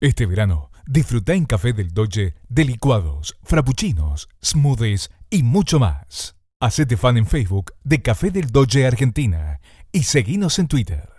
Este verano, disfruta en Café del Doge de licuados, frappuccinos, smoothies y mucho más. Hacete fan en Facebook de Café del Doge Argentina y seguinos en Twitter.